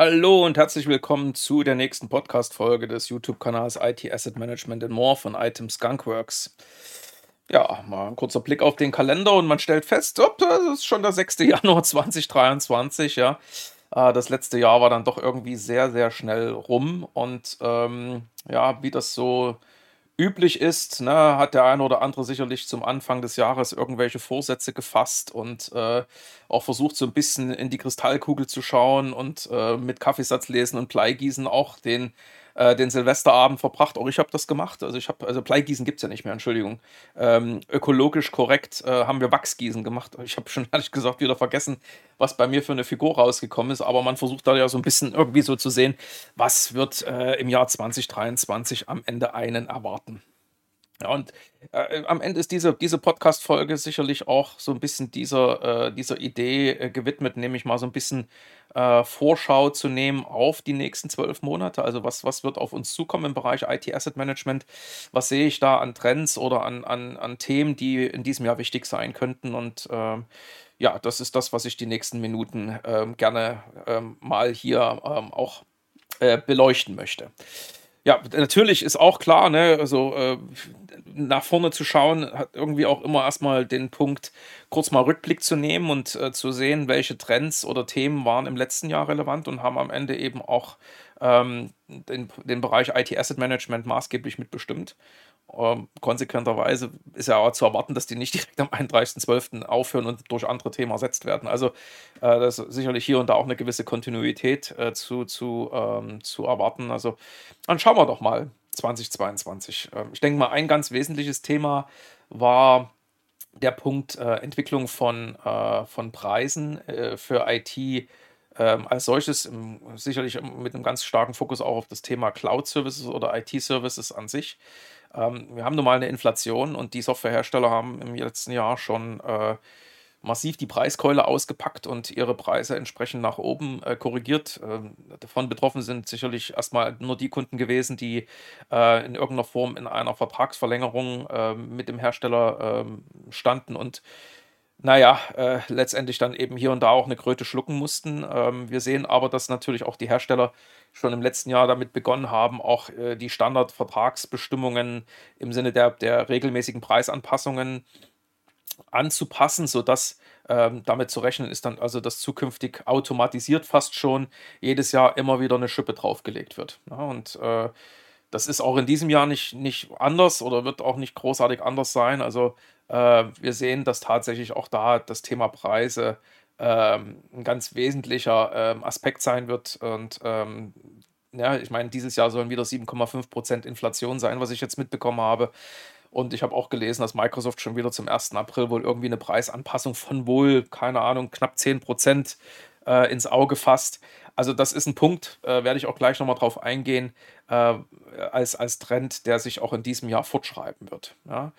Hallo und herzlich willkommen zu der nächsten Podcast-Folge des YouTube-Kanals IT Asset Management and More von Item Skunkworks. Ja, mal ein kurzer Blick auf den Kalender und man stellt fest, oh, das ist schon der 6. Januar 2023, ja. Äh, das letzte Jahr war dann doch irgendwie sehr, sehr schnell rum und ähm, ja, wie das so üblich ist, ne, hat der eine oder andere sicherlich zum Anfang des Jahres irgendwelche Vorsätze gefasst und äh, auch versucht, so ein bisschen in die Kristallkugel zu schauen und äh, mit Kaffeesatz lesen und Bleigießen auch den äh, den Silvesterabend verbracht. Auch ich habe das gemacht. Also ich habe, also Bleigießen gibt es ja nicht mehr, Entschuldigung. Ähm, ökologisch korrekt äh, haben wir Wachsgießen gemacht. Ich habe schon ehrlich gesagt wieder vergessen, was bei mir für eine Figur rausgekommen ist. Aber man versucht da ja so ein bisschen irgendwie so zu sehen, was wird äh, im Jahr 2023 am Ende einen erwarten. Und äh, am Ende ist diese, diese Podcast-Folge sicherlich auch so ein bisschen dieser, äh, dieser Idee äh, gewidmet, nämlich mal so ein bisschen äh, Vorschau zu nehmen auf die nächsten zwölf Monate. Also was, was wird auf uns zukommen im Bereich IT Asset Management? Was sehe ich da an Trends oder an, an, an Themen, die in diesem Jahr wichtig sein könnten? Und ähm, ja, das ist das, was ich die nächsten Minuten ähm, gerne ähm, mal hier auch äh, beleuchten möchte. Ja, natürlich ist auch klar, ne, also äh, nach vorne zu schauen, hat irgendwie auch immer erstmal den Punkt, kurz mal Rückblick zu nehmen und äh, zu sehen, welche Trends oder Themen waren im letzten Jahr relevant und haben am Ende eben auch ähm, den, den Bereich IT Asset Management maßgeblich mitbestimmt. Ähm, konsequenterweise ist ja auch zu erwarten, dass die nicht direkt am 31.12. aufhören und durch andere Themen ersetzt werden. Also äh, das ist sicherlich hier und da auch eine gewisse Kontinuität äh, zu, zu, ähm, zu erwarten. Also dann schauen wir doch mal 2022. Ähm, ich denke mal, ein ganz wesentliches Thema war der Punkt äh, Entwicklung von, äh, von Preisen äh, für IT ähm, als solches, im, sicherlich mit einem ganz starken Fokus auch auf das Thema Cloud-Services oder IT-Services an sich. Ähm, wir haben nun mal eine Inflation und die Softwarehersteller haben im letzten Jahr schon äh, massiv die Preiskeule ausgepackt und ihre Preise entsprechend nach oben äh, korrigiert. Ähm, davon betroffen sind sicherlich erstmal nur die Kunden gewesen, die äh, in irgendeiner Form in einer Vertragsverlängerung äh, mit dem Hersteller ähm, standen und naja, äh, letztendlich dann eben hier und da auch eine Kröte schlucken mussten. Ähm, wir sehen aber, dass natürlich auch die Hersteller schon im letzten Jahr damit begonnen haben, auch äh, die Standardvertragsbestimmungen im Sinne der, der regelmäßigen Preisanpassungen anzupassen, sodass ähm, damit zu rechnen ist dann also, dass zukünftig automatisiert fast schon jedes Jahr immer wieder eine Schippe draufgelegt wird. Ja, und äh, das ist auch in diesem Jahr nicht, nicht anders oder wird auch nicht großartig anders sein. Also wir sehen, dass tatsächlich auch da das Thema Preise ähm, ein ganz wesentlicher ähm, Aspekt sein wird. Und ähm, ja, ich meine, dieses Jahr sollen wieder 7,5% Inflation sein, was ich jetzt mitbekommen habe. Und ich habe auch gelesen, dass Microsoft schon wieder zum 1. April wohl irgendwie eine Preisanpassung von wohl, keine Ahnung, knapp 10% äh, ins Auge fasst. Also das ist ein Punkt, äh, werde ich auch gleich nochmal drauf eingehen, äh, als, als Trend, der sich auch in diesem Jahr fortschreiben wird. Ja.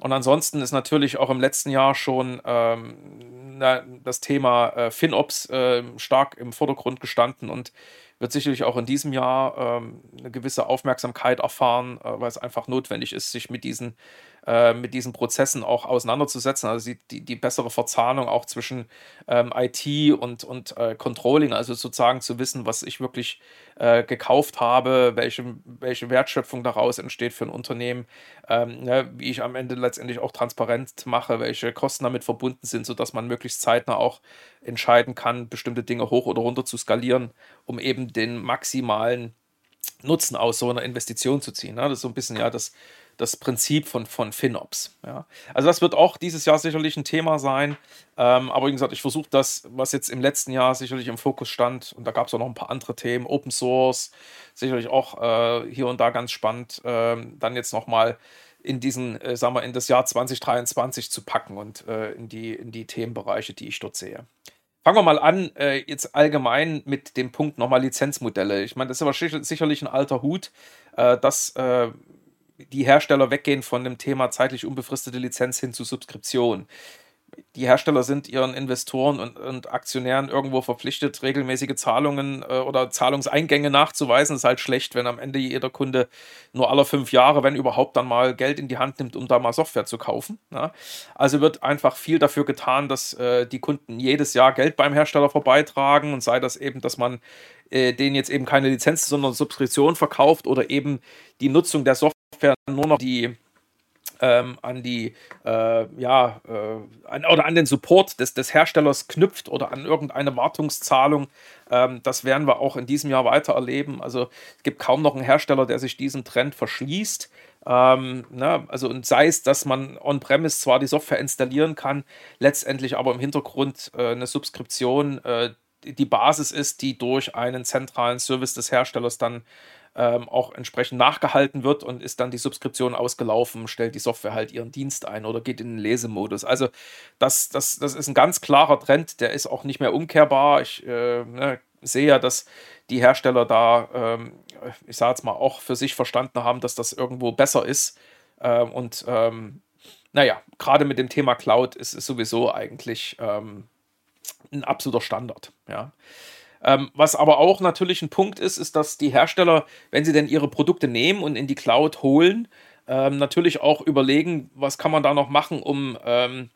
Und ansonsten ist natürlich auch im letzten Jahr schon ähm, na, das Thema äh, FinOps äh, stark im Vordergrund gestanden und wird sicherlich auch in diesem Jahr ähm, eine gewisse Aufmerksamkeit erfahren, äh, weil es einfach notwendig ist, sich mit diesen äh, mit diesen Prozessen auch auseinanderzusetzen. Also die, die, die bessere Verzahnung auch zwischen ähm, IT und, und äh, Controlling, also sozusagen zu wissen, was ich wirklich äh, gekauft habe, welche, welche Wertschöpfung daraus entsteht für ein Unternehmen, ähm, ne, wie ich am Ende letztendlich auch transparent mache, welche Kosten damit verbunden sind, sodass man möglichst zeitnah auch entscheiden kann, bestimmte Dinge hoch oder runter zu skalieren, um eben den maximalen Nutzen aus so einer Investition zu ziehen. Ne? Das ist so ein bisschen ja das das Prinzip von, von FinOps. Ja. Also das wird auch dieses Jahr sicherlich ein Thema sein. Ähm, aber wie gesagt, ich versuche das, was jetzt im letzten Jahr sicherlich im Fokus stand, und da gab es auch noch ein paar andere Themen, Open Source, sicherlich auch äh, hier und da ganz spannend, äh, dann jetzt nochmal in diesen, äh, sagen wir, in das Jahr 2023 zu packen und äh, in, die, in die Themenbereiche, die ich dort sehe. Fangen wir mal an, äh, jetzt allgemein mit dem Punkt nochmal Lizenzmodelle. Ich meine, das ist aber sicherlich ein alter Hut, äh, dass äh, die Hersteller weggehen von dem Thema zeitlich unbefristete Lizenz hin zu Subskription. Die Hersteller sind ihren Investoren und, und Aktionären irgendwo verpflichtet, regelmäßige Zahlungen äh, oder Zahlungseingänge nachzuweisen. Ist halt schlecht, wenn am Ende jeder Kunde nur alle fünf Jahre, wenn überhaupt, dann mal Geld in die Hand nimmt, um da mal Software zu kaufen. Ja. Also wird einfach viel dafür getan, dass äh, die Kunden jedes Jahr Geld beim Hersteller vorbeitragen und sei das eben, dass man äh, denen jetzt eben keine Lizenz, sondern Subskription verkauft oder eben die Nutzung der Software nur noch die ähm, an die, äh, ja, äh, an, oder an den Support des, des Herstellers knüpft oder an irgendeine Wartungszahlung. Ähm, das werden wir auch in diesem Jahr weiter erleben. Also es gibt kaum noch einen Hersteller, der sich diesem Trend verschließt. Ähm, ne, also und sei es, dass man on-premise zwar die Software installieren kann, letztendlich aber im Hintergrund äh, eine Subskription äh, die Basis ist, die durch einen zentralen Service des Herstellers dann ähm, auch entsprechend nachgehalten wird und ist dann die Subskription ausgelaufen, stellt die Software halt ihren Dienst ein oder geht in den Lesemodus. Also das, das, das ist ein ganz klarer Trend, der ist auch nicht mehr umkehrbar. Ich äh, ne, sehe ja, dass die Hersteller da, ähm, ich sage jetzt mal, auch für sich verstanden haben, dass das irgendwo besser ist. Ähm, und ähm, naja, gerade mit dem Thema Cloud ist es sowieso eigentlich ähm, ein absoluter Standard. Ja. Ähm, was aber auch natürlich ein Punkt ist, ist, dass die Hersteller, wenn sie denn ihre Produkte nehmen und in die Cloud holen, ähm, natürlich auch überlegen, was kann man da noch machen, um ähm,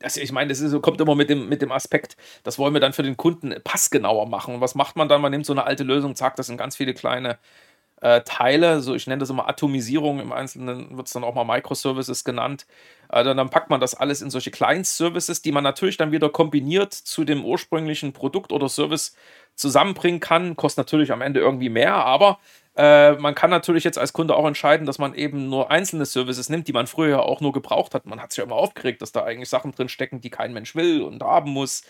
das, ich meine, das ist, kommt immer mit dem, mit dem Aspekt, das wollen wir dann für den Kunden passgenauer machen. Und was macht man dann? Man nimmt so eine alte Lösung, zack, das sind ganz viele kleine äh, Teile, so ich nenne das immer Atomisierung, im Einzelnen wird es dann auch mal Microservices genannt. Äh, dann packt man das alles in solche Client-Services, die man natürlich dann wieder kombiniert zu dem ursprünglichen Produkt oder Service zusammenbringen kann. Kostet natürlich am Ende irgendwie mehr, aber äh, man kann natürlich jetzt als Kunde auch entscheiden, dass man eben nur einzelne Services nimmt, die man früher auch nur gebraucht hat. Man hat sich ja immer aufgeregt, dass da eigentlich Sachen drin stecken, die kein Mensch will und haben muss.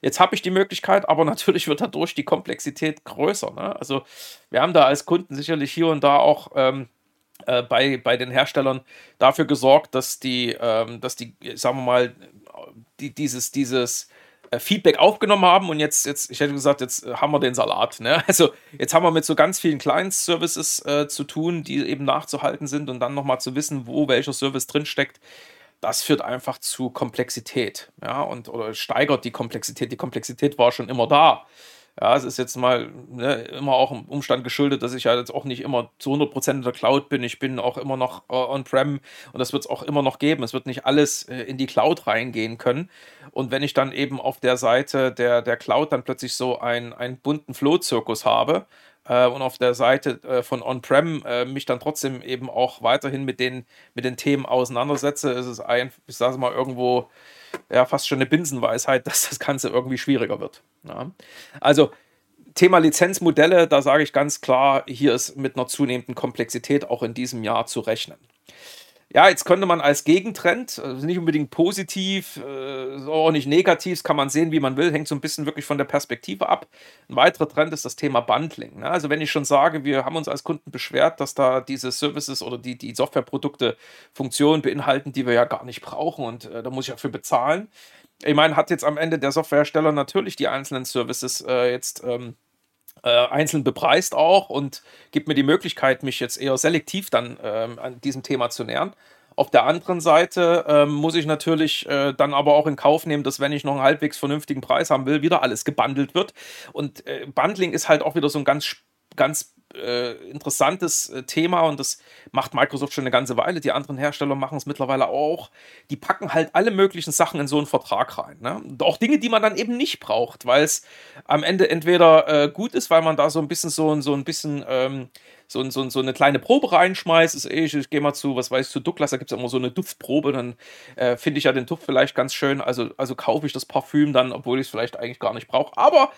Jetzt habe ich die Möglichkeit, aber natürlich wird dadurch die Komplexität größer. Ne? Also wir haben da als Kunden sicherlich hier und da auch ähm, äh, bei, bei den Herstellern dafür gesorgt, dass die, ähm, dass die, sagen wir mal, die, dieses, dieses äh, Feedback aufgenommen haben und jetzt, jetzt, ich hätte gesagt, jetzt äh, haben wir den Salat. Ne? Also jetzt haben wir mit so ganz vielen Client-Services äh, zu tun, die eben nachzuhalten sind und dann nochmal zu wissen, wo welcher Service drinsteckt. Das führt einfach zu Komplexität, ja, und oder steigert die Komplexität. Die Komplexität war schon immer da. Ja, es ist jetzt mal ne, immer auch im Umstand geschuldet, dass ich ja jetzt auch nicht immer zu 100% in der Cloud bin. Ich bin auch immer noch äh, on-prem und das wird es auch immer noch geben. Es wird nicht alles äh, in die Cloud reingehen können. Und wenn ich dann eben auf der Seite der, der Cloud dann plötzlich so ein, einen bunten Flow-Zirkus habe, äh, und auf der Seite äh, von On-Prem äh, mich dann trotzdem eben auch weiterhin mit den, mit den Themen auseinandersetze, ist es ein, ich sage mal, irgendwo ja fast schon eine Binsenweisheit, dass das Ganze irgendwie schwieriger wird. Ja. Also Thema Lizenzmodelle, da sage ich ganz klar, hier ist mit einer zunehmenden Komplexität auch in diesem Jahr zu rechnen. Ja, jetzt könnte man als Gegentrend, also nicht unbedingt positiv, äh, auch nicht negativ, das kann man sehen, wie man will, hängt so ein bisschen wirklich von der Perspektive ab. Ein weiterer Trend ist das Thema Bundling. Ne? Also wenn ich schon sage, wir haben uns als Kunden beschwert, dass da diese Services oder die, die Softwareprodukte Funktionen beinhalten, die wir ja gar nicht brauchen und äh, da muss ich dafür bezahlen. Ich meine, hat jetzt am Ende der Softwarehersteller natürlich die einzelnen Services äh, jetzt ähm, äh, einzeln bepreist auch und gibt mir die Möglichkeit, mich jetzt eher selektiv dann ähm, an diesem Thema zu nähern. Auf der anderen Seite ähm, muss ich natürlich äh, dann aber auch in Kauf nehmen, dass wenn ich noch einen halbwegs vernünftigen Preis haben will, wieder alles gebundelt wird. Und äh, Bundling ist halt auch wieder so ein ganz, ganz äh, interessantes äh, Thema und das macht Microsoft schon eine ganze Weile. Die anderen Hersteller machen es mittlerweile auch. Die packen halt alle möglichen Sachen in so einen Vertrag rein. Ne? auch Dinge, die man dann eben nicht braucht, weil es am Ende entweder äh, gut ist, weil man da so ein bisschen so, so ein bisschen ähm, so, so, so eine kleine Probe reinschmeißt. Ist, ich, ich gehe mal zu, was weiß ich, zu Douglas, da gibt es immer so eine Duftprobe, dann äh, finde ich ja den Duft vielleicht ganz schön. Also, also kaufe ich das Parfüm dann, obwohl ich es vielleicht eigentlich gar nicht brauche. Aber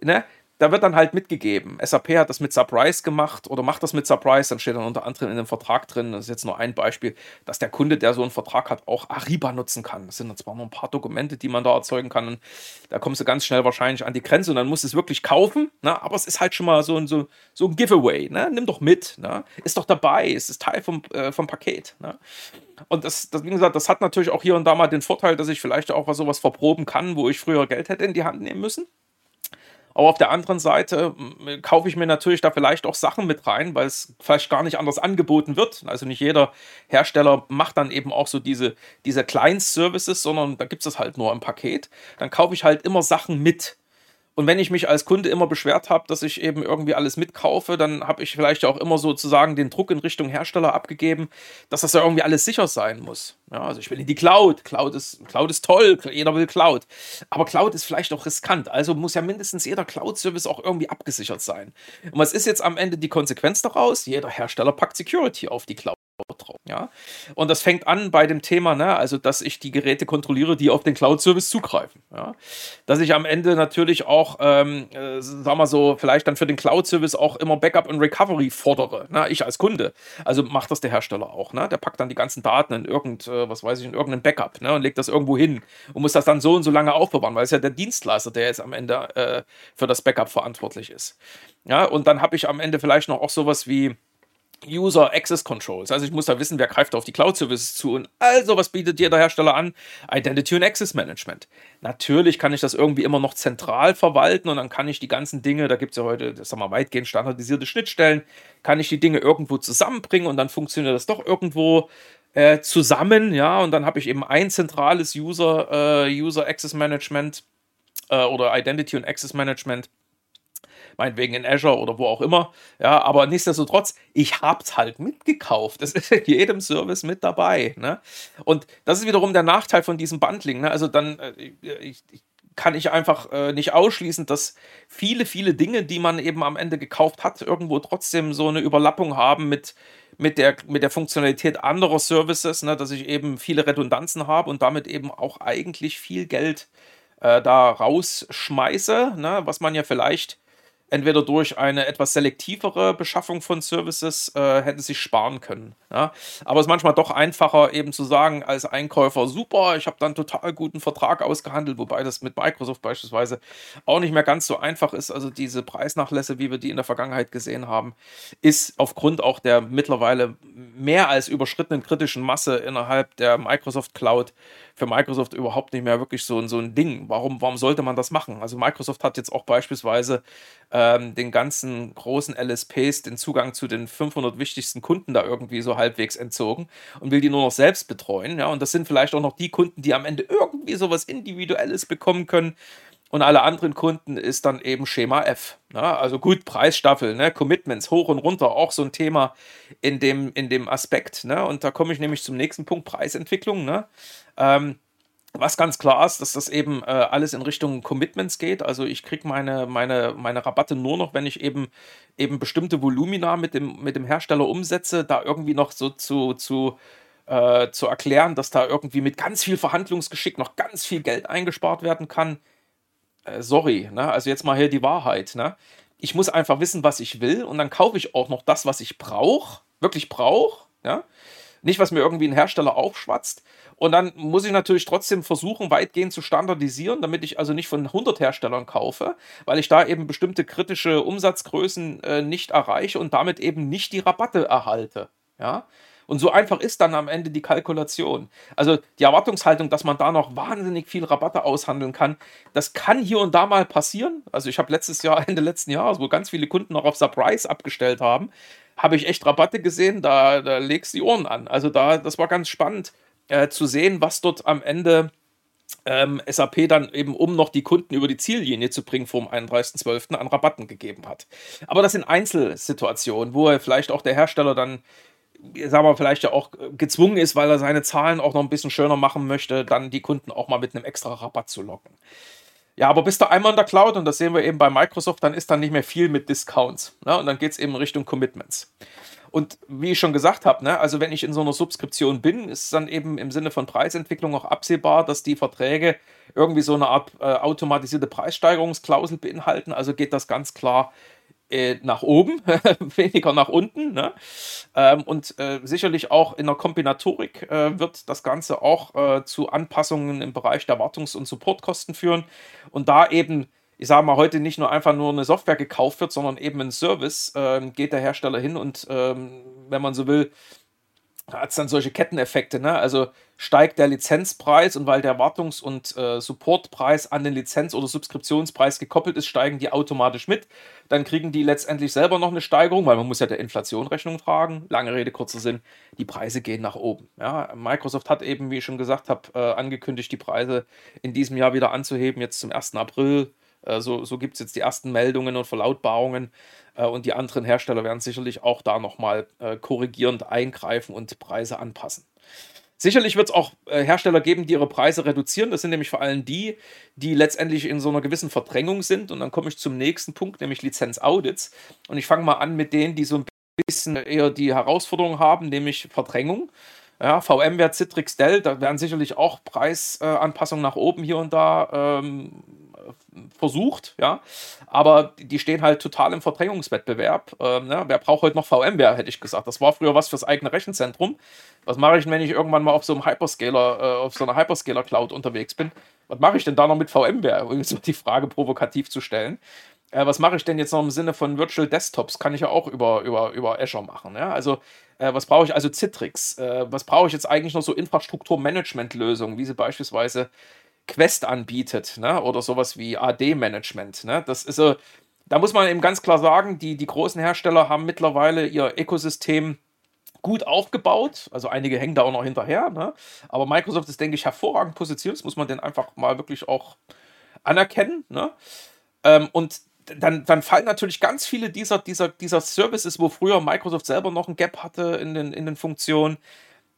ne, da wird dann halt mitgegeben. SAP hat das mit Surprise gemacht oder macht das mit Surprise, dann steht dann unter anderem in dem Vertrag drin, das ist jetzt nur ein Beispiel, dass der Kunde, der so einen Vertrag hat, auch Ariba nutzen kann. Das sind dann zwar nur ein paar Dokumente, die man da erzeugen kann und da kommst du ganz schnell wahrscheinlich an die Grenze und dann musst du es wirklich kaufen, ne? aber es ist halt schon mal so ein, so, so ein Giveaway, ne? nimm doch mit, ne? ist doch dabei, ist es Teil vom, äh, vom Paket. Ne? Und das, das, wie gesagt, das hat natürlich auch hier und da mal den Vorteil, dass ich vielleicht auch was sowas verproben kann, wo ich früher Geld hätte in die Hand nehmen müssen. Aber auf der anderen Seite kaufe ich mir natürlich da vielleicht auch Sachen mit rein, weil es vielleicht gar nicht anders angeboten wird. Also nicht jeder Hersteller macht dann eben auch so diese, diese Kleinst-Services, sondern da gibt es das halt nur im Paket. Dann kaufe ich halt immer Sachen mit. Und wenn ich mich als Kunde immer beschwert habe, dass ich eben irgendwie alles mitkaufe, dann habe ich vielleicht auch immer sozusagen den Druck in Richtung Hersteller abgegeben, dass das ja irgendwie alles sicher sein muss. Ja, also ich will in die Cloud. Cloud ist, Cloud ist toll, jeder will Cloud. Aber Cloud ist vielleicht auch riskant. Also muss ja mindestens jeder Cloud-Service auch irgendwie abgesichert sein. Und was ist jetzt am Ende die Konsequenz daraus? Jeder Hersteller packt Security auf die Cloud drauf. Ja? Und das fängt an bei dem Thema, ne, also dass ich die Geräte kontrolliere, die auf den Cloud-Service zugreifen. Ja? Dass ich am Ende natürlich auch, ähm, äh, sagen wir so, vielleicht dann für den Cloud-Service auch immer Backup und Recovery fordere. Ne? Ich als Kunde. Also macht das der Hersteller auch. Ne? Der packt dann die ganzen Daten in irgend, äh, was weiß ich, in irgendein Backup ne? und legt das irgendwo hin und muss das dann so und so lange aufbewahren, weil es ja der Dienstleister, der jetzt am Ende äh, für das Backup verantwortlich ist. Ja, und dann habe ich am Ende vielleicht noch auch sowas wie User Access Controls. Also ich muss da wissen, wer greift auf die Cloud Services zu und also was bietet dir der Hersteller an? Identity und Access Management. Natürlich kann ich das irgendwie immer noch zentral verwalten und dann kann ich die ganzen Dinge, da gibt es ja heute, das sagen wir weitgehend standardisierte Schnittstellen, kann ich die Dinge irgendwo zusammenbringen und dann funktioniert das doch irgendwo äh, zusammen, ja, und dann habe ich eben ein zentrales User, äh, User Access Management äh, oder Identity und Access Management meinetwegen in Azure oder wo auch immer. Ja, aber nichtsdestotrotz, ich hab's halt mitgekauft. Das ist in jedem Service mit dabei. Ne? Und das ist wiederum der Nachteil von diesem Bundling. Ne? Also dann, äh, ich, ich kann ich einfach äh, nicht ausschließen, dass viele, viele Dinge, die man eben am Ende gekauft hat, irgendwo trotzdem so eine Überlappung haben mit, mit, der, mit der Funktionalität anderer Services, ne, dass ich eben viele Redundanzen habe und damit eben auch eigentlich viel Geld äh, da rausschmeiße, ne, was man ja vielleicht entweder durch eine etwas selektivere Beschaffung von Services äh, hätte sich sparen können. Ja? Aber es ist manchmal doch einfacher, eben zu sagen, als Einkäufer, super, ich habe dann total guten Vertrag ausgehandelt, wobei das mit Microsoft beispielsweise auch nicht mehr ganz so einfach ist. Also diese Preisnachlässe, wie wir die in der Vergangenheit gesehen haben, ist aufgrund auch der mittlerweile mehr als überschrittenen kritischen Masse innerhalb der Microsoft Cloud für Microsoft überhaupt nicht mehr wirklich so, so ein Ding. Warum, warum sollte man das machen? Also Microsoft hat jetzt auch beispielsweise ähm, den ganzen großen LSPs den Zugang zu den 500 wichtigsten Kunden da irgendwie so halbwegs entzogen und will die nur noch selbst betreuen. Ja, und das sind vielleicht auch noch die Kunden, die am Ende irgendwie sowas Individuelles bekommen können. Und alle anderen Kunden ist dann eben Schema F. Ne? Also gut, Preisstaffel, ne? Commitments hoch und runter, auch so ein Thema in dem, in dem Aspekt. Ne? Und da komme ich nämlich zum nächsten Punkt, Preisentwicklung. Ne? Ähm, was ganz klar ist, dass das eben äh, alles in Richtung Commitments geht. Also ich kriege meine, meine, meine Rabatte nur noch, wenn ich eben, eben bestimmte Volumina mit dem, mit dem Hersteller umsetze, da irgendwie noch so zu, zu, äh, zu erklären, dass da irgendwie mit ganz viel Verhandlungsgeschick noch ganz viel Geld eingespart werden kann. Äh, sorry, ne? also jetzt mal hier die Wahrheit. Ne? Ich muss einfach wissen, was ich will und dann kaufe ich auch noch das, was ich brauche, wirklich brauche. Ja? Nicht, was mir irgendwie ein Hersteller aufschwatzt. Und dann muss ich natürlich trotzdem versuchen, weitgehend zu standardisieren, damit ich also nicht von 100 Herstellern kaufe, weil ich da eben bestimmte kritische Umsatzgrößen äh, nicht erreiche und damit eben nicht die Rabatte erhalte. Ja. Und so einfach ist dann am Ende die Kalkulation. Also die Erwartungshaltung, dass man da noch wahnsinnig viel Rabatte aushandeln kann, das kann hier und da mal passieren. Also ich habe letztes Jahr, Ende letzten Jahres, wo ganz viele Kunden noch auf Surprise abgestellt haben, habe ich echt Rabatte gesehen, da, da legst die Ohren an. Also da, das war ganz spannend äh, zu sehen, was dort am Ende ähm, SAP dann eben, um noch die Kunden über die Ziellinie zu bringen, vor dem 31.12. an Rabatten gegeben hat. Aber das sind Einzelsituationen, wo vielleicht auch der Hersteller dann sagen wir, vielleicht ja auch gezwungen ist, weil er seine Zahlen auch noch ein bisschen schöner machen möchte, dann die Kunden auch mal mit einem extra Rabatt zu locken. Ja, aber bist du einmal in der Cloud, und das sehen wir eben bei Microsoft, dann ist dann nicht mehr viel mit Discounts. Ne? Und dann geht es eben Richtung Commitments. Und wie ich schon gesagt habe, ne, also wenn ich in so einer Subskription bin, ist dann eben im Sinne von Preisentwicklung auch absehbar, dass die Verträge irgendwie so eine Art äh, automatisierte Preissteigerungsklausel beinhalten. Also geht das ganz klar äh, nach oben, weniger nach unten. Ne? Ähm, und äh, sicherlich auch in der Kombinatorik äh, wird das Ganze auch äh, zu Anpassungen im Bereich der Wartungs- und Supportkosten führen. Und da eben, ich sage mal, heute nicht nur einfach nur eine Software gekauft wird, sondern eben ein Service, ähm, geht der Hersteller hin und, ähm, wenn man so will, hat es dann solche Ketteneffekte, ne? Also steigt der Lizenzpreis und weil der Wartungs- und äh, Supportpreis an den Lizenz- oder Subskriptionspreis gekoppelt ist, steigen die automatisch mit. Dann kriegen die letztendlich selber noch eine Steigerung, weil man muss ja der Inflation Rechnung tragen. Lange Rede, kurzer Sinn, die Preise gehen nach oben. Ja, Microsoft hat eben, wie ich schon gesagt habe, äh, angekündigt, die Preise in diesem Jahr wieder anzuheben, jetzt zum 1. April. Äh, so so gibt es jetzt die ersten Meldungen und Verlautbarungen. Äh, und die anderen Hersteller werden sicherlich auch da nochmal äh, korrigierend eingreifen und Preise anpassen. Sicherlich wird es auch Hersteller geben, die ihre Preise reduzieren. Das sind nämlich vor allem die, die letztendlich in so einer gewissen Verdrängung sind. Und dann komme ich zum nächsten Punkt, nämlich Lizenzaudits. Und ich fange mal an mit denen, die so ein bisschen eher die Herausforderung haben, nämlich Verdrängung. Ja, VMware, Citrix, Dell, da werden sicherlich auch Preisanpassungen nach oben hier und da ähm, versucht, ja. Aber die stehen halt total im Verdrängungswettbewerb. Ähm, ne? Wer braucht heute noch VMware, hätte ich gesagt. Das war früher was fürs eigene Rechenzentrum. Was mache ich denn, wenn ich irgendwann mal auf so einem Hyperscaler, äh, auf so einer Hyperscaler-Cloud unterwegs bin? Was mache ich denn da noch mit VMware? Um so die Frage provokativ zu stellen. Äh, was mache ich denn jetzt noch im Sinne von Virtual Desktops? Kann ich ja auch über, über, über Azure machen. Ja? Also, äh, was brauche ich? Also Citrix. Äh, was brauche ich jetzt eigentlich noch so Infrastrukturmanagement-Lösungen, wie sie beispielsweise Quest anbietet, ne? oder sowas wie AD-Management. Ne? Das ist so, da muss man eben ganz klar sagen, die, die großen Hersteller haben mittlerweile ihr Ökosystem gut aufgebaut. Also einige hängen da auch noch hinterher. Ne? Aber Microsoft ist, denke ich, hervorragend positioniert. Das muss man denn einfach mal wirklich auch anerkennen. Ne? Ähm, und dann, dann fallen natürlich ganz viele dieser, dieser, dieser Services, wo früher Microsoft selber noch ein Gap hatte in den, in den Funktionen,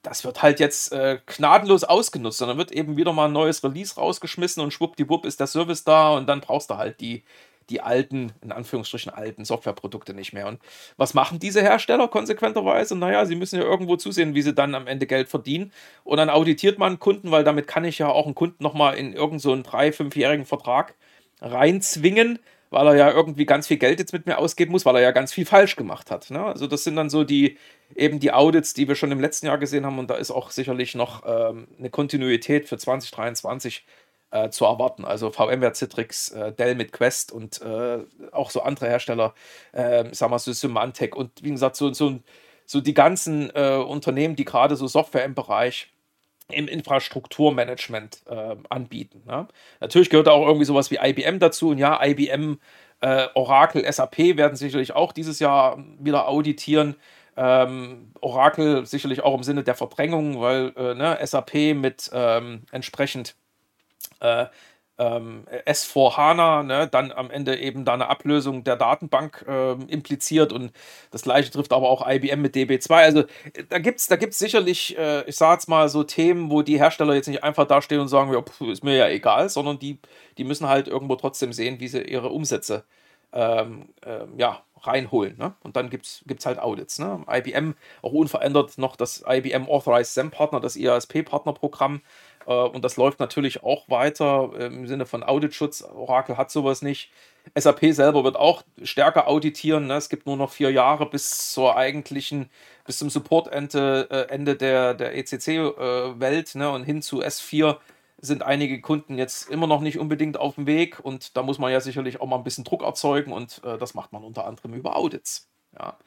das wird halt jetzt äh, gnadenlos ausgenutzt. Und dann wird eben wieder mal ein neues Release rausgeschmissen und schwuppdiwupp ist der Service da und dann brauchst du halt die, die alten, in Anführungsstrichen alten Softwareprodukte nicht mehr. Und was machen diese Hersteller konsequenterweise? Naja, sie müssen ja irgendwo zusehen, wie sie dann am Ende Geld verdienen. Und dann auditiert man einen Kunden, weil damit kann ich ja auch einen Kunden nochmal in irgendeinen so drei-, fünfjährigen Vertrag reinzwingen, weil er ja irgendwie ganz viel Geld jetzt mit mir ausgeben muss, weil er ja ganz viel falsch gemacht hat. Ne? Also das sind dann so die eben die Audits, die wir schon im letzten Jahr gesehen haben und da ist auch sicherlich noch ähm, eine Kontinuität für 2023 äh, zu erwarten. Also VMware, Citrix, äh, Dell mit Quest und äh, auch so andere Hersteller, äh, sagen wir so Symantec und wie gesagt so, so, so die ganzen äh, Unternehmen, die gerade so Software im Bereich im Infrastrukturmanagement äh, anbieten. Ne? Natürlich gehört auch irgendwie sowas wie IBM dazu. Und ja, IBM, äh, Oracle, SAP werden sicherlich auch dieses Jahr wieder auditieren. Ähm, Oracle sicherlich auch im Sinne der Verdrängung, weil äh, ne, SAP mit ähm, entsprechend äh, ähm, S4 HANA, ne, dann am Ende eben da eine Ablösung der Datenbank äh, impliziert und das gleiche trifft aber auch IBM mit DB2. Also da gibt es da gibt's sicherlich, äh, ich sage jetzt mal so Themen, wo die Hersteller jetzt nicht einfach dastehen und sagen, ja, pff, ist mir ja egal, sondern die, die müssen halt irgendwo trotzdem sehen, wie sie ihre Umsätze ähm, äh, ja, reinholen. Ne? Und dann gibt es halt Audits. Ne? IBM auch unverändert noch das IBM Authorized SAM Partner, das IASP-Partnerprogramm. Äh, und das läuft natürlich auch weiter äh, im Sinne von Auditschutz. Oracle hat sowas nicht. SAP selber wird auch stärker auditieren. Ne? Es gibt nur noch vier Jahre bis zur eigentlichen, bis zum Support-Ende äh, Ende der, der ECC-Welt äh, ne? und hin zu S4 sind einige Kunden jetzt immer noch nicht unbedingt auf dem Weg und da muss man ja sicherlich auch mal ein bisschen Druck erzeugen und äh, das macht man unter anderem über Audits. Ja.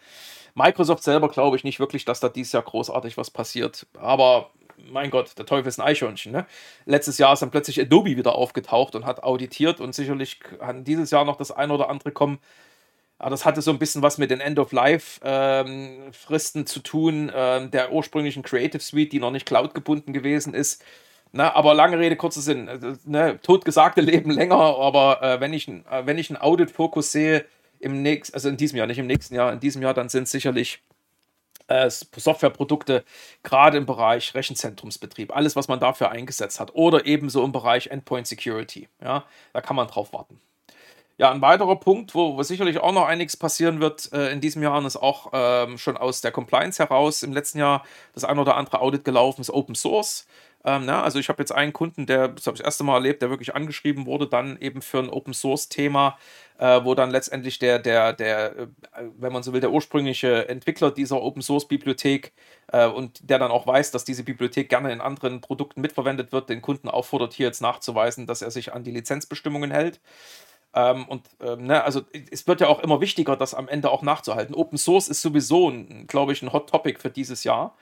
Microsoft selber glaube ich nicht wirklich, dass da dieses Jahr großartig was passiert, aber mein Gott, der Teufel ist ein Eichhörnchen. Ne? Letztes Jahr ist dann plötzlich Adobe wieder aufgetaucht und hat auditiert und sicherlich kann dieses Jahr noch das eine oder andere kommen. Aber das hatte so ein bisschen was mit den End-of-Life-Fristen ähm, zu tun, ähm, der ursprünglichen Creative Suite, die noch nicht cloud-gebunden gewesen ist. Na, aber lange Rede, kurzer Sinn. Äh, ne, totgesagte leben länger, aber äh, wenn ich, äh, wenn ich einen Audit-Fokus sehe, im nächsten, also in diesem Jahr, nicht im nächsten Jahr, in diesem Jahr, dann sind sicherlich äh, Softwareprodukte, gerade im Bereich Rechenzentrumsbetrieb, alles, was man dafür eingesetzt hat, oder ebenso im Bereich Endpoint Security. Ja, da kann man drauf warten. Ja, ein weiterer Punkt, wo, wo sicherlich auch noch einiges passieren wird äh, in diesem Jahr und ist auch ähm, schon aus der Compliance heraus im letzten Jahr das ein oder andere Audit gelaufen, ist Open Source. Ähm, na, also ich habe jetzt einen Kunden, der, das habe ich das erste Mal erlebt, der wirklich angeschrieben wurde, dann eben für ein Open Source Thema, äh, wo dann letztendlich der, der, der, äh, wenn man so will, der ursprüngliche Entwickler dieser Open Source Bibliothek äh, und der dann auch weiß, dass diese Bibliothek gerne in anderen Produkten mitverwendet wird, den Kunden auffordert, hier jetzt nachzuweisen, dass er sich an die Lizenzbestimmungen hält. Ähm, und ähm, ne, also es wird ja auch immer wichtiger, das am Ende auch nachzuhalten. Open Source ist sowieso, glaube ich, ein Hot Topic für dieses Jahr.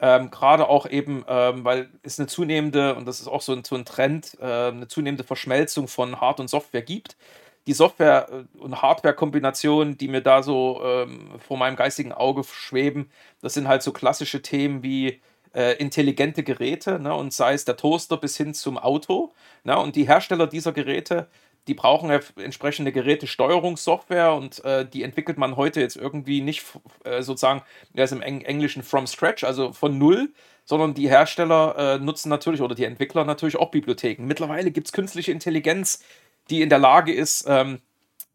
Ähm, Gerade auch eben, ähm, weil es eine zunehmende, und das ist auch so ein, so ein Trend, äh, eine zunehmende Verschmelzung von Hard- und Software gibt. Die Software- äh, und Hardware-Kombinationen, die mir da so ähm, vor meinem geistigen Auge schweben, das sind halt so klassische Themen wie äh, intelligente Geräte, ne, und sei es der Toaster bis hin zum Auto. Ne, und die Hersteller dieser Geräte, die brauchen entsprechende Gerätesteuerungssoftware und äh, die entwickelt man heute jetzt irgendwie nicht äh, sozusagen, ist im Eng Englischen from scratch, also von null, sondern die Hersteller äh, nutzen natürlich oder die Entwickler natürlich auch Bibliotheken. Mittlerweile gibt es künstliche Intelligenz, die in der Lage ist, ähm,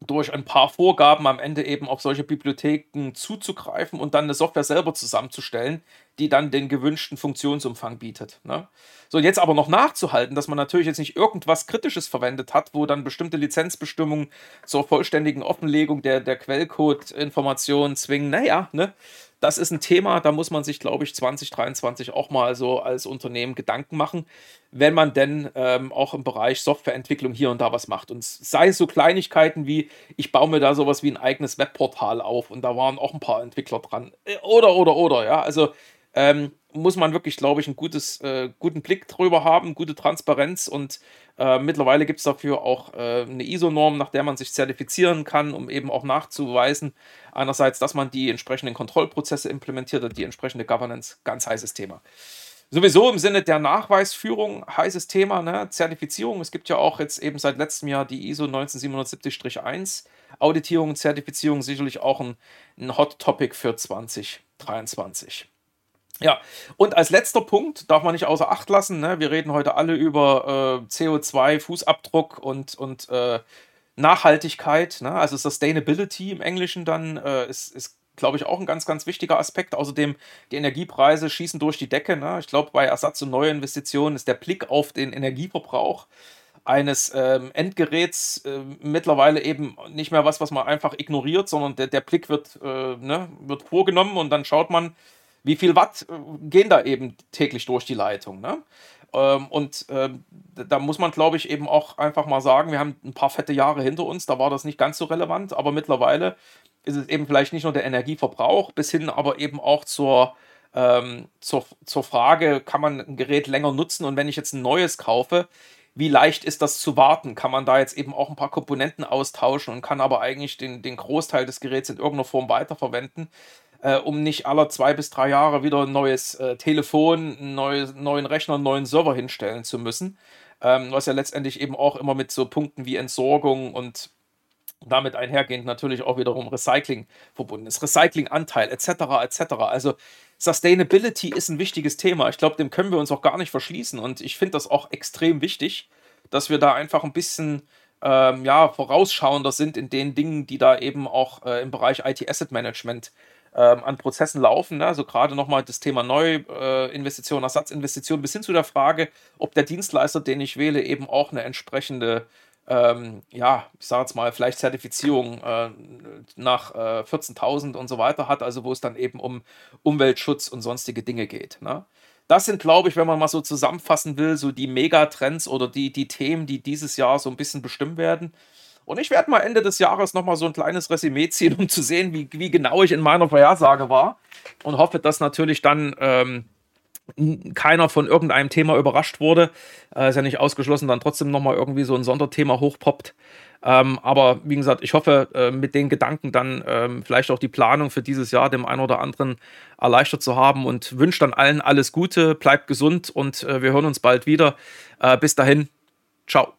durch ein paar Vorgaben am Ende eben auf solche Bibliotheken zuzugreifen und dann eine Software selber zusammenzustellen, die dann den gewünschten Funktionsumfang bietet. Ne? So, jetzt aber noch nachzuhalten, dass man natürlich jetzt nicht irgendwas Kritisches verwendet hat, wo dann bestimmte Lizenzbestimmungen zur vollständigen Offenlegung der, der Quellcode-Informationen zwingen, naja, ne? Das ist ein Thema, da muss man sich, glaube ich, 2023 auch mal so als Unternehmen Gedanken machen, wenn man denn ähm, auch im Bereich Softwareentwicklung hier und da was macht. Und sei es so Kleinigkeiten wie, ich baue mir da sowas wie ein eigenes Webportal auf und da waren auch ein paar Entwickler dran. Äh, oder, oder, oder, ja. Also ähm, muss man wirklich, glaube ich, einen gutes, äh, guten Blick drüber haben, gute Transparenz und äh, mittlerweile gibt es dafür auch äh, eine ISO-Norm, nach der man sich zertifizieren kann, um eben auch nachzuweisen, einerseits, dass man die entsprechenden Kontrollprozesse implementiert und die entsprechende Governance, ganz heißes Thema. Sowieso im Sinne der Nachweisführung heißes Thema, ne? Zertifizierung. Es gibt ja auch jetzt eben seit letztem Jahr die ISO 19770-1. Auditierung Zertifizierung sicherlich auch ein, ein Hot Topic für 2023. Ja, und als letzter Punkt darf man nicht außer Acht lassen, ne? wir reden heute alle über äh, CO2, Fußabdruck und, und äh, Nachhaltigkeit, ne? also Sustainability im Englischen dann äh, ist, ist glaube ich, auch ein ganz, ganz wichtiger Aspekt. Außerdem, die Energiepreise schießen durch die Decke. Ne? Ich glaube, bei Ersatz- und Neuinvestitionen ist der Blick auf den Energieverbrauch eines ähm, Endgeräts äh, mittlerweile eben nicht mehr was, was man einfach ignoriert, sondern der, der Blick wird, äh, ne, wird vorgenommen und dann schaut man, wie viel Watt äh, gehen da eben täglich durch die Leitung. Ne? Ähm, und ähm, da muss man, glaube ich, eben auch einfach mal sagen, wir haben ein paar fette Jahre hinter uns, da war das nicht ganz so relevant, aber mittlerweile ist es eben vielleicht nicht nur der Energieverbrauch, bis hin aber eben auch zur, ähm, zur, zur Frage, kann man ein Gerät länger nutzen und wenn ich jetzt ein neues kaufe, wie leicht ist das zu warten? Kann man da jetzt eben auch ein paar Komponenten austauschen und kann aber eigentlich den, den Großteil des Geräts in irgendeiner Form weiterverwenden? Äh, um nicht alle zwei bis drei Jahre wieder ein neues äh, Telefon, einen neues, neuen Rechner, einen neuen Server hinstellen zu müssen. Ähm, was ja letztendlich eben auch immer mit so Punkten wie Entsorgung und damit einhergehend natürlich auch wiederum Recycling verbunden ist. Recyclinganteil etc. etc. Also Sustainability ist ein wichtiges Thema. Ich glaube, dem können wir uns auch gar nicht verschließen und ich finde das auch extrem wichtig, dass wir da einfach ein bisschen ähm, ja, vorausschauender sind in den Dingen, die da eben auch äh, im Bereich IT Asset Management ähm, an Prozessen laufen. Ne? Also gerade nochmal das Thema Neuinvestition, äh, Ersatzinvestition, bis hin zu der Frage, ob der Dienstleister, den ich wähle, eben auch eine entsprechende, ähm, ja, ich sage jetzt mal, vielleicht Zertifizierung äh, nach äh, 14.000 und so weiter hat, also wo es dann eben um Umweltschutz und sonstige Dinge geht. Ne? Das sind, glaube ich, wenn man mal so zusammenfassen will, so die Megatrends oder die, die Themen, die dieses Jahr so ein bisschen bestimmt werden. Und ich werde mal Ende des Jahres nochmal so ein kleines Resümee ziehen, um zu sehen, wie, wie genau ich in meiner Vorhersage war. Und hoffe, dass natürlich dann ähm, keiner von irgendeinem Thema überrascht wurde. Äh, ist ja nicht ausgeschlossen, dann trotzdem nochmal irgendwie so ein Sonderthema hochpoppt. Ähm, aber wie gesagt, ich hoffe, äh, mit den Gedanken dann ähm, vielleicht auch die Planung für dieses Jahr dem einen oder anderen erleichtert zu haben und wünsche dann allen alles Gute, bleibt gesund und äh, wir hören uns bald wieder. Äh, bis dahin, ciao.